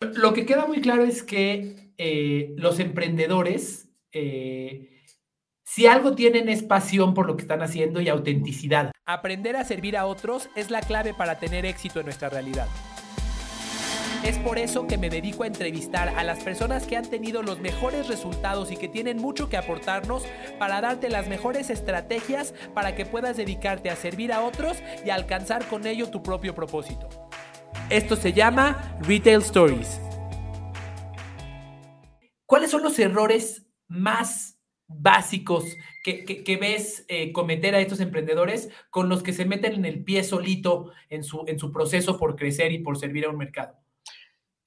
Lo que queda muy claro es que eh, los emprendedores, eh, si algo tienen es pasión por lo que están haciendo y autenticidad. Aprender a servir a otros es la clave para tener éxito en nuestra realidad. Es por eso que me dedico a entrevistar a las personas que han tenido los mejores resultados y que tienen mucho que aportarnos para darte las mejores estrategias para que puedas dedicarte a servir a otros y alcanzar con ello tu propio propósito. Esto se llama Retail Stories. ¿Cuáles son los errores más básicos que, ves eh, cometer a estos emprendedores con los que se meten en el pie solito en su, en su proceso por crecer y por servir a un mercado?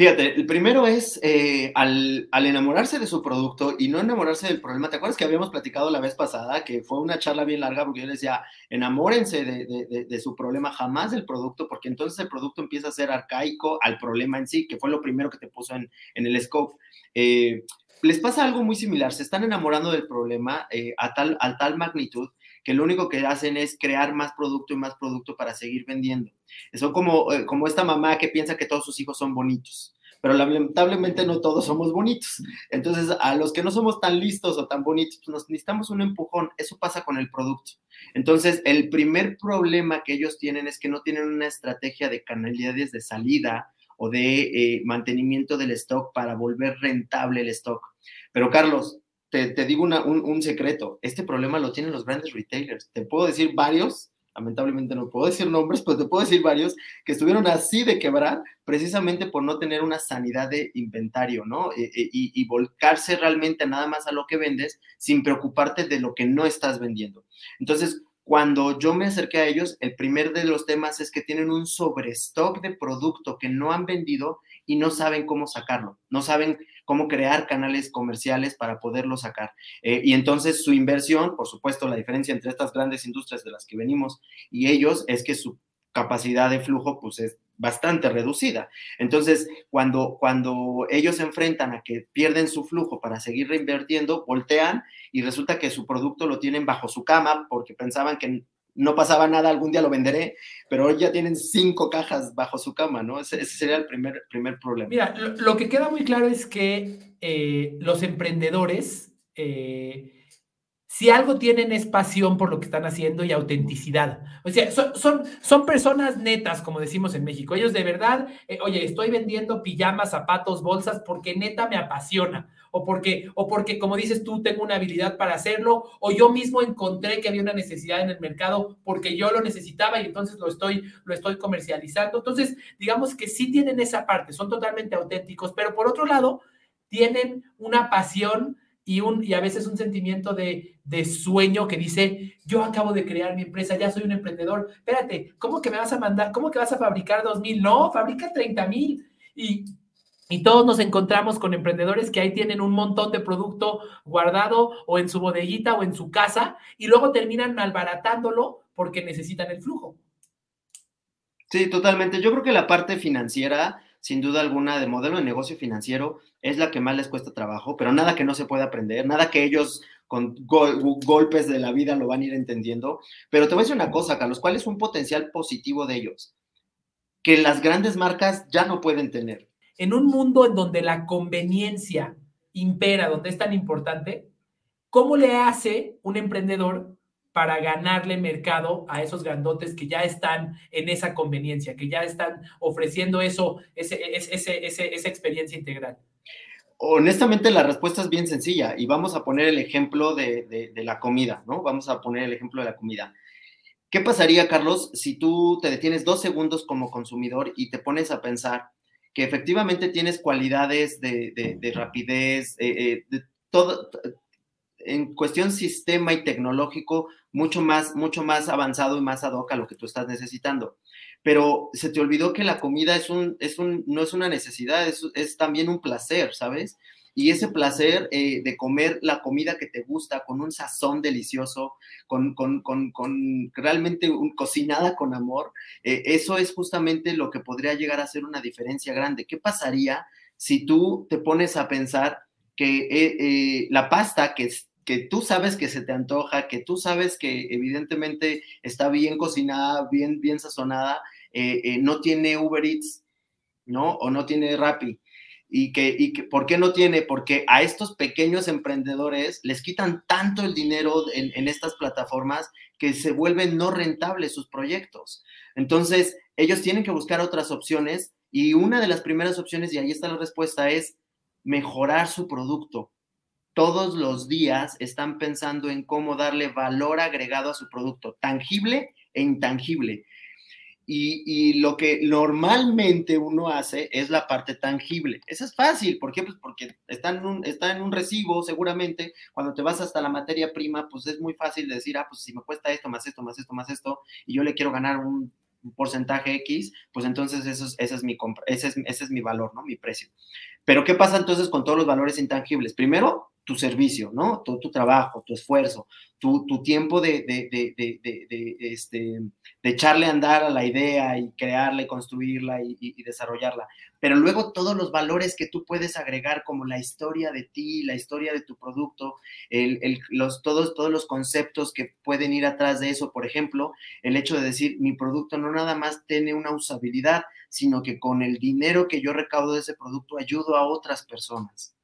Fíjate, el primero es eh, al, enamorarse de su producto y no enamorarse del problema. ¿Te acuerdas que habíamos platicado la vez pasada que fue una charla bien larga porque yo les decía, enamórense de, su problema, jamás del producto, porque entonces el producto empieza a ser arcaico al problema en sí, que fue lo primero que te puso en, el scope. Eh, les pasa algo muy similar, se están enamorando del problema eh, a, tal, a tal magnitud que lo único que hacen es crear más producto y más producto para seguir vendiendo. Son como, eh, como esta mamá que piensa que todos sus hijos son bonitos, pero lamentablemente no todos somos bonitos. Entonces, a los que no somos tan listos o tan bonitos, pues nos necesitamos un empujón. Eso pasa con el producto. Entonces, el primer problema que ellos tienen es que no tienen una estrategia de canalidades de salida o de eh, mantenimiento del stock para volver rentable el stock. Pero Carlos, te, digo un, secreto, este problema lo tienen los grandes retailers. Te puedo decir varios, lamentablemente no puedo decir nombres, pero te puedo decir varios que estuvieron así de quebrar precisamente por no tener una sanidad de inventario, ¿no? E, e, y, volcarse realmente nada más a lo que vendes sin preocuparte de lo que no estás vendiendo. Entonces, cuando yo me acerqué a ellos, el primer de los temas es que tienen un sobrestock de producto que no han vendido y no saben cómo sacarlo, no saben cómo crear canales comerciales para poderlo sacar. Eh, y entonces su inversión, por supuesto, la diferencia entre estas grandes industrias de las que venimos y ellos es que su capacidad de flujo pues es bastante reducida. Entonces, cuando, cuando ellos se enfrentan a que pierden su flujo para seguir reinvirtiendo, voltean y resulta que su producto lo tienen bajo su cama porque pensaban que no pasaba nada, algún día lo venderé, pero hoy ya tienen cinco cajas bajo su cama, ¿no? Ese, sería el primer, primer problema. Mira, lo, que queda muy claro es que eh, los emprendedores, eh, si algo tienen es pasión por lo que están haciendo y autenticidad. O sea, son, son, personas netas, como decimos en México. Ellos de verdad, eh, oye, estoy vendiendo pijamas, zapatos, bolsas porque neta me apasiona. O porque, o porque, como dices tú, tengo una habilidad para hacerlo, o yo mismo encontré que había una necesidad en el mercado porque yo lo necesitaba y entonces lo estoy, lo estoy comercializando. Entonces, digamos que sí tienen esa parte, son totalmente auténticos, pero por otro lado, tienen una pasión y, un, y a veces un sentimiento de, sueño que dice, yo acabo de crear mi empresa, ya soy un emprendedor, espérate, ¿cómo que me vas a mandar, cómo que vas a fabricar dos mil? No, fabrica 30 mil. Y, y todos nos encontramos con emprendedores que ahí tienen un montón de producto guardado o en su bodeguita o en su casa y luego terminan malbaratándolo porque necesitan el flujo. Sí, totalmente. Yo creo que la parte financiera sin duda alguna, de modelo de negocio financiero es la que más les cuesta trabajo, pero nada que no se pueda aprender, nada que ellos con golpes de la vida lo van a ir entendiendo. Pero te voy a decir una cosa, Carlos, ¿cuál es un potencial positivo de ellos? Que las grandes marcas ya no pueden tener. En un mundo en donde la conveniencia impera, donde es tan importante, ¿cómo le hace un emprendedor para ganarle mercado a esos grandotes que ya están en esa conveniencia, que ya están ofreciendo eso, ese, ese, esa experiencia integral? Honestamente, la respuesta es bien sencilla y vamos a poner el ejemplo de, de, la comida, ¿no? Vamos a poner el ejemplo de la comida. ¿Qué pasaría, Carlos, si tú te detienes dos segundos como consumidor y te pones a pensar que efectivamente tienes cualidades de, de rapidez, eh, eh, de todo, en cuestión sistema y tecnológico, mucho más, mucho más avanzado y más ad hoc a lo que tú estás necesitando. Pero se te olvidó que la comida es un, es un, no es una necesidad, es, es también un placer, ¿sabes? Y ese placer eh, de comer la comida que te gusta con un sazón delicioso, con, con, con, con realmente un, cocinada con amor, eh, eso es justamente lo que podría llegar a ser una diferencia grande. ¿Qué pasaría si tú te pones a pensar que eh, la pasta que que tú sabes que se te antoja, que tú sabes que evidentemente está bien cocinada, bien, bien sazonada, eh, eh, no tiene Uber Eats, ¿no? O no tiene Rappi. y que, y que, ¿por qué no tiene? Porque a estos pequeños emprendedores les quitan tanto el dinero en, en, estas plataformas que se vuelven no rentables sus proyectos. Entonces, ellos tienen que buscar otras opciones y una de las primeras opciones, y ahí está la respuesta, es mejorar su producto. Todos los días están pensando en cómo darle valor agregado a su producto, tangible e intangible. Y, lo que normalmente uno hace es la parte tangible. Eso es fácil. ¿Por qué? Pues porque está en, un, está en un recibo, seguramente. Cuando te vas hasta la materia prima, pues es muy fácil decir, ah, pues si me cuesta esto, más esto, más esto, más esto, y yo le quiero ganar un, porcentaje X, pues entonces eso es, ese, es mi ese, es, ese es mi valor, ¿no? Mi precio. Pero ¿qué pasa entonces con todos los valores intangibles? Primero, tu servicio, ¿no? Todo tu trabajo, tu esfuerzo, tu, tu tiempo de, de, de, este, de echarle a andar a la idea y crearla y construirla y, y, desarrollarla. Pero luego todos los valores que tú puedes agregar, como la historia de ti, la historia de tu producto, el, el, los, todos, todos los conceptos que pueden ir atrás de eso. Por ejemplo, el hecho de decir, mi producto no nada más tiene una usabilidad, sino que con el dinero que yo recaudo de ese producto ayudo a otras personas.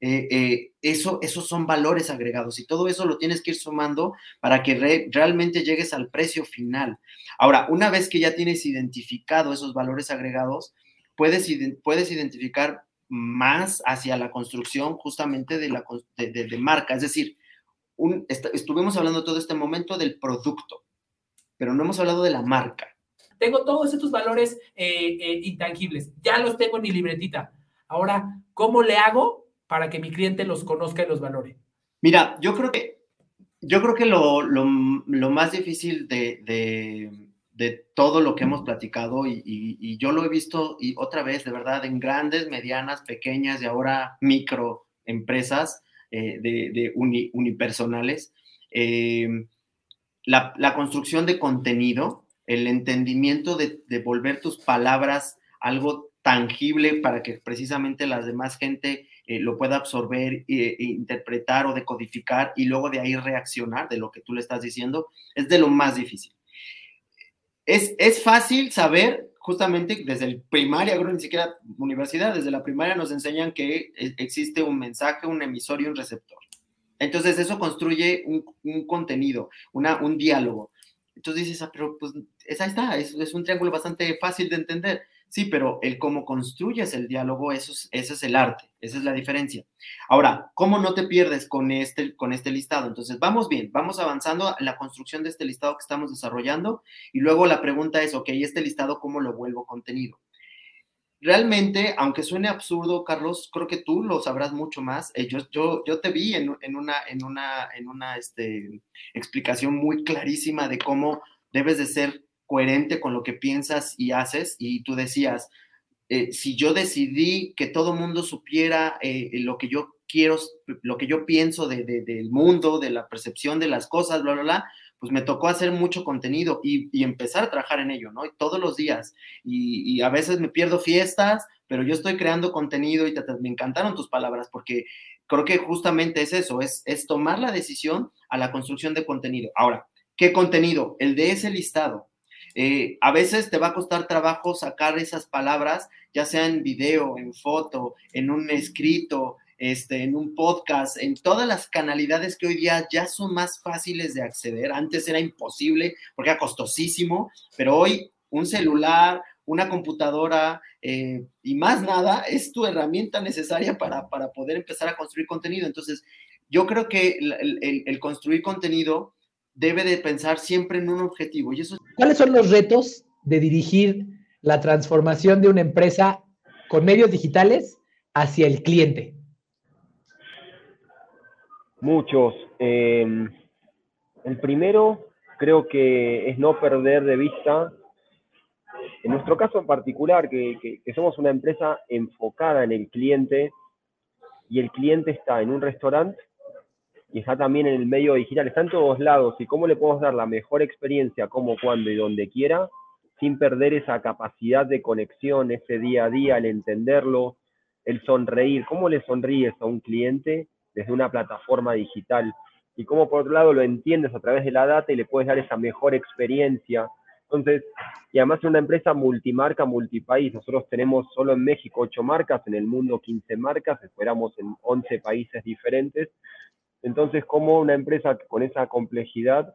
Eh, eh, eso, esos son valores agregados y todo eso lo tienes que ir sumando para que realmente llegues al precio final. Ahora, una vez que ya tienes identificado esos valores agregados, puedes, puedes identificar más hacia la construcción justamente de, la, de, marca. Es decir, un, estuvimos hablando todo este momento del producto, pero no hemos hablado de la marca. Tengo todos estos valores eh, intangibles, ya los tengo en mi libretita. Ahora, ¿cómo le hago para que mi cliente los conozca y los valore? Mira, yo creo que, yo creo que lo, lo, más difícil de, de, todo lo que hemos platicado, y, y, yo lo he visto y otra vez, de verdad, en grandes, medianas, pequeñas y ahora microempresas eh, de, de unipersonales, eh, la, la, construcción de contenido, el entendimiento de, de volver tus palabras algo tangible para que precisamente las demás gente eh, lo pueda absorber, e, interpretar o decodificar y luego de ahí reaccionar de lo que tú le estás diciendo, es de lo más difícil. Es, es fácil saber, justamente desde el primaria, ni siquiera universidad, desde la primaria nos enseñan que e, existe un mensaje, un emisor y un receptor. Entonces eso construye un, un contenido, una, un diálogo. Entonces dices, ah, pero pues esa está, es, es un triángulo bastante fácil de entender Sí, pero el cómo construyes el diálogo, eso es, ese es el arte, esa es la diferencia. Ahora, ¿cómo no te pierdes con este, con este listado? Entonces, vamos bien, vamos avanzando en la construcción de este listado que estamos desarrollando y luego la pregunta es, ok, este listado, ¿cómo lo vuelvo contenido? Realmente, aunque suene absurdo, Carlos, creo que tú lo sabrás mucho más. Eh, yo, yo, yo, te vi en, en, una, en una, en una este, explicación muy clarísima de cómo debes de ser coherente con lo que piensas y haces. Y tú decías, eh, si yo decidí que todo mundo supiera eh, lo que yo quiero, lo que yo pienso de, del mundo, de la percepción de las cosas, bla, bla, bla, pues me tocó hacer mucho contenido y, y empezar a trabajar en ello, ¿no? Y todos los días. Y, y, a veces me pierdo fiestas, pero yo estoy creando contenido y te, me encantaron tus palabras porque creo que justamente es eso, es, es tomar la decisión a la construcción de contenido. Ahora, ¿qué contenido? El de ese listado. Eh, a veces te va a costar trabajo sacar esas palabras, ya sea en video, en foto, en un escrito, este, en un podcast, en todas las canalidades que hoy día ya son más fáciles de acceder. Antes era imposible porque era costosísimo, pero hoy un celular, una computadora eh, y más nada es tu herramienta necesaria para, para, poder empezar a construir contenido. Entonces, yo creo que el, el, el construir contenido debe de pensar siempre en un objetivo. Y eso... ¿Cuáles son los retos de dirigir la transformación de una empresa con medios digitales hacia el cliente? Muchos. Eh, el primero creo que es no perder de vista, en nuestro caso en particular, que, que, que somos una empresa enfocada en el cliente y el cliente está en un restaurante y está también en el medio digital, está en todos lados y cómo le podemos dar la mejor experiencia, como, cuando y donde quiera, sin perder esa capacidad de conexión, ese día a día, el entenderlo, el sonreír, cómo le sonríes a un cliente desde una plataforma digital y cómo por otro lado lo entiendes a través de la data y le puedes dar esa mejor experiencia Entonces, y además es una empresa multimarca, multipaís. Nosotros tenemos solo en México ocho marcas, en el mundo 15 marcas, esperamos en 11 países diferentes. Entonces, como una empresa con esa complejidad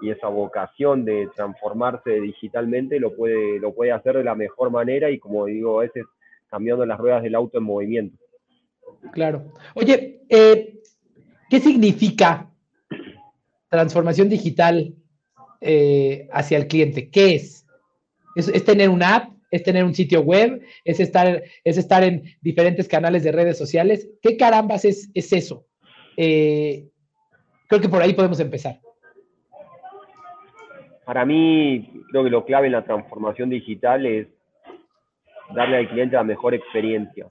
y esa vocación de transformarse digitalmente lo puede, lo puede hacer de la mejor manera y como digo, a veces cambiando las ruedas del auto en movimiento. Claro. Oye, eh, ¿qué significa transformación digital eh, hacia el cliente? ¿Qué es? es? tener una app? ¿Es tener un sitio web? ¿Es estar, es estar en diferentes canales de redes sociales? ¿Qué carambas es, es eso? Eh, creo que por ahí podemos empezar. Para mí, creo que lo clave en la transformación digital es darle al cliente la mejor experiencia,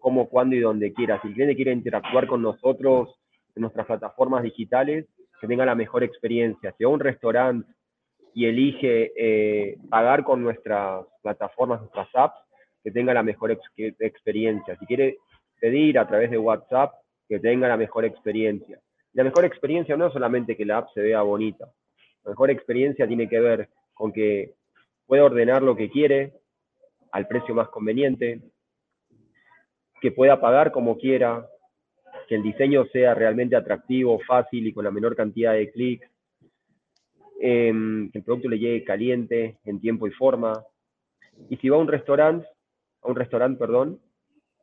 como, cuando y donde quiera. Si el cliente quiere interactuar con nosotros en nuestras plataformas digitales, que tenga la mejor experiencia. Si va a un restaurante y elige eh, pagar con nuestras plataformas, nuestras apps, que tenga la mejor experiencia. Si quiere pedir a través de WhatsApp, que tenga la mejor experiencia. La mejor experiencia no es solamente que la app se vea bonita. La mejor experiencia tiene que ver con que pueda ordenar lo que quiere al precio más conveniente, que pueda pagar como quiera, que el diseño sea realmente atractivo, fácil y con la menor cantidad de clics, em, que el producto le llegue caliente, en tiempo y forma. Y si va a un restaurante, a un restaurante, perdón,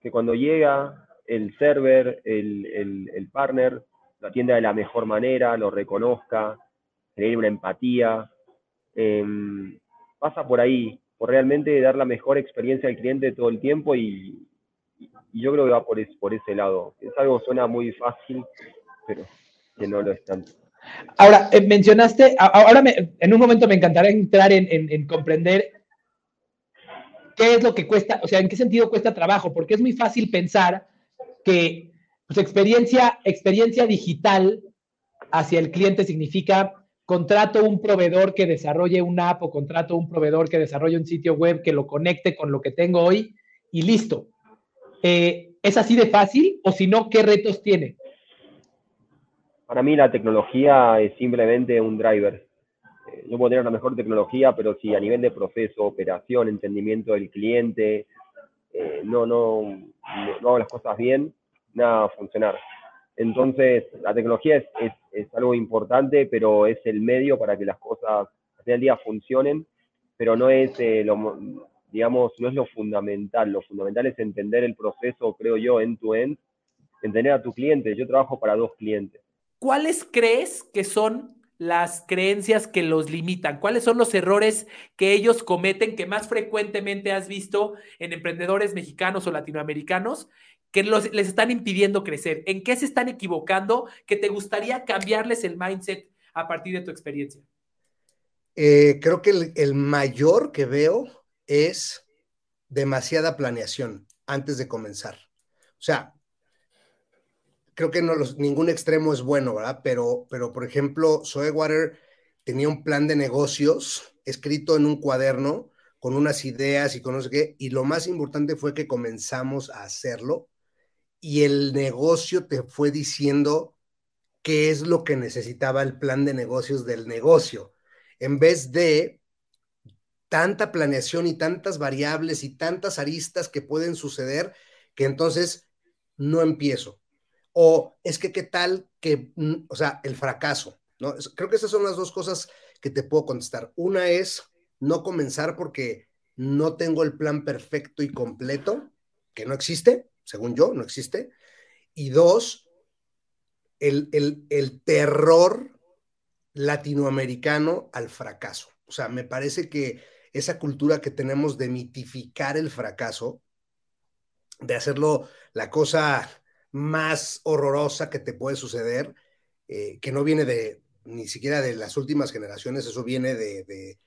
que cuando llega el server, el, partner, lo atienda de la mejor manera, lo reconozca, tener una empatía. Em, pasa por ahí, por realmente dar la mejor experiencia al cliente todo el tiempo y, y yo creo que va por, por ese lado. Es algo que suena muy fácil, pero que no lo es tanto. Ahora, eh, mencionaste, ahora en un momento me encantará entrar en, comprender qué es lo que cuesta, o sea, en qué sentido cuesta trabajo, porque es muy fácil pensar que pues, experiencia, experiencia digital hacia el cliente significa contrato un proveedor que desarrolle una app o contrato un proveedor que desarrolle un sitio web que lo conecte con lo que tengo hoy y listo. Eh, ¿Es así de fácil o si no, qué retos tiene? Para mí la tecnología es simplemente un driver. Eh, yo puedo tener la mejor tecnología, pero si a nivel de proceso, operación, entendimiento del cliente, eh, no, no, no, hago las cosas bien, nada va a funcionar. Entonces, la tecnología es, es, algo importante, pero es el medio para que las cosas al día funcionen, pero no es lo, digamos, no es lo fundamental. Lo fundamental es entender el proceso, creo yo, end-to-end, entender a tu cliente. Yo trabajo para dos clientes. ¿Cuáles crees que son las creencias que los limitan? ¿Cuáles son los errores que ellos cometen que más frecuentemente has visto en emprendedores mexicanos o latinoamericanos que les están impidiendo crecer? ¿En qué se están equivocando que te gustaría cambiarles el mindset a partir de tu experiencia? Eh, creo que el, mayor que veo es demasiada planeación antes de comenzar. O sea, creo que ningún extremo es bueno, ¿verdad? Pero, pero por ejemplo, Water tenía un plan de negocios escrito en un cuaderno con unas ideas y con no sé qué, y lo más importante fue que comenzamos a hacerlo y el negocio te fue diciendo qué es lo que necesitaba el plan de negocios del negocio, en vez de tanta planeación y tantas variables y tantas aristas que pueden suceder que entonces no empiezo. O es que qué tal que, mm, o sea, el fracaso, ¿no? Creo que esas son las dos cosas que te puedo contestar. Una es no comenzar porque no tengo el plan perfecto y completo, que no existe, según yo, no existe. Y dos, el, el terror latinoamericano al fracaso. O sea, me parece que esa cultura que tenemos de mitificar el fracaso, de hacerlo la cosa más horrorosa que te puede suceder, eh, que no viene de ni siquiera de las últimas generaciones, eso viene de, de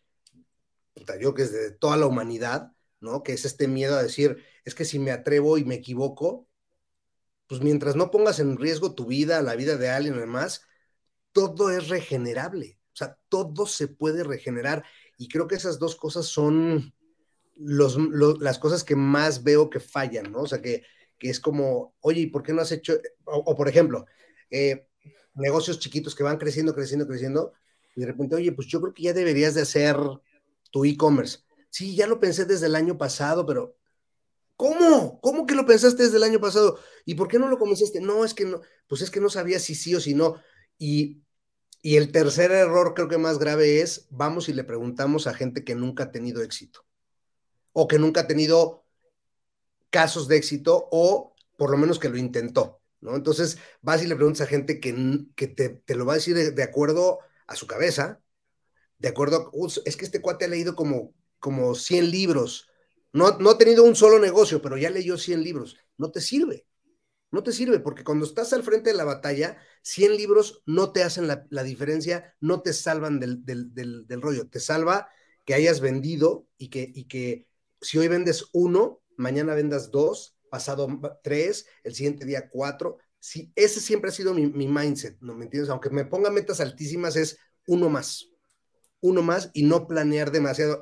yo que es de toda la humanidad, ¿no? Que es este miedo a decir, es que si me atrevo y me equivoco, pues mientras no pongas en riesgo tu vida, la vida de alguien y demás, todo es regenerable. O sea, todo se puede regenerar y creo que esas dos cosas son los, las cosas que más veo que fallan, ¿no? O sea, que, que es como, oye, ¿y por qué no has hecho? O, por ejemplo, eh, negocios chiquitos que van creciendo, creciendo, creciendo, y de repente, oye, pues yo creo que ya deberías de hacer tu e-commerce. Sí, ya lo pensé desde el año pasado, pero ¿cómo? ¿Cómo que lo pensaste desde el año pasado? ¿Y por qué no lo comenzaste? No, es que no, pues es que no sabía si sí o si no. Y, y el tercer error creo que más grave es, vamos y le preguntamos a gente que nunca ha tenido éxito o que nunca ha tenido casos de éxito o por lo menos que lo intentó, ¿no? Entonces vas y le preguntas a gente que, que te, te, lo va a decir de, acuerdo a su cabeza, de acuerdo, uh, es que este cuate ha leído como, como 100 libros, no, no ha tenido un solo negocio, pero ya leyó 100 libros, no te sirve, no te sirve, porque cuando estás al frente de la batalla, 100 libros no te hacen la, la diferencia, no te salvan del, del, del, del, rollo, te salva que hayas vendido y que, y que si hoy vendes uno, mañana vendas dos, pasado tres, el siguiente día cuatro. Sí, ese siempre ha sido mi, mi, mindset, ¿no me entiendes? Aunque me ponga metas altísimas, es uno más, uno más y no planear demasiado.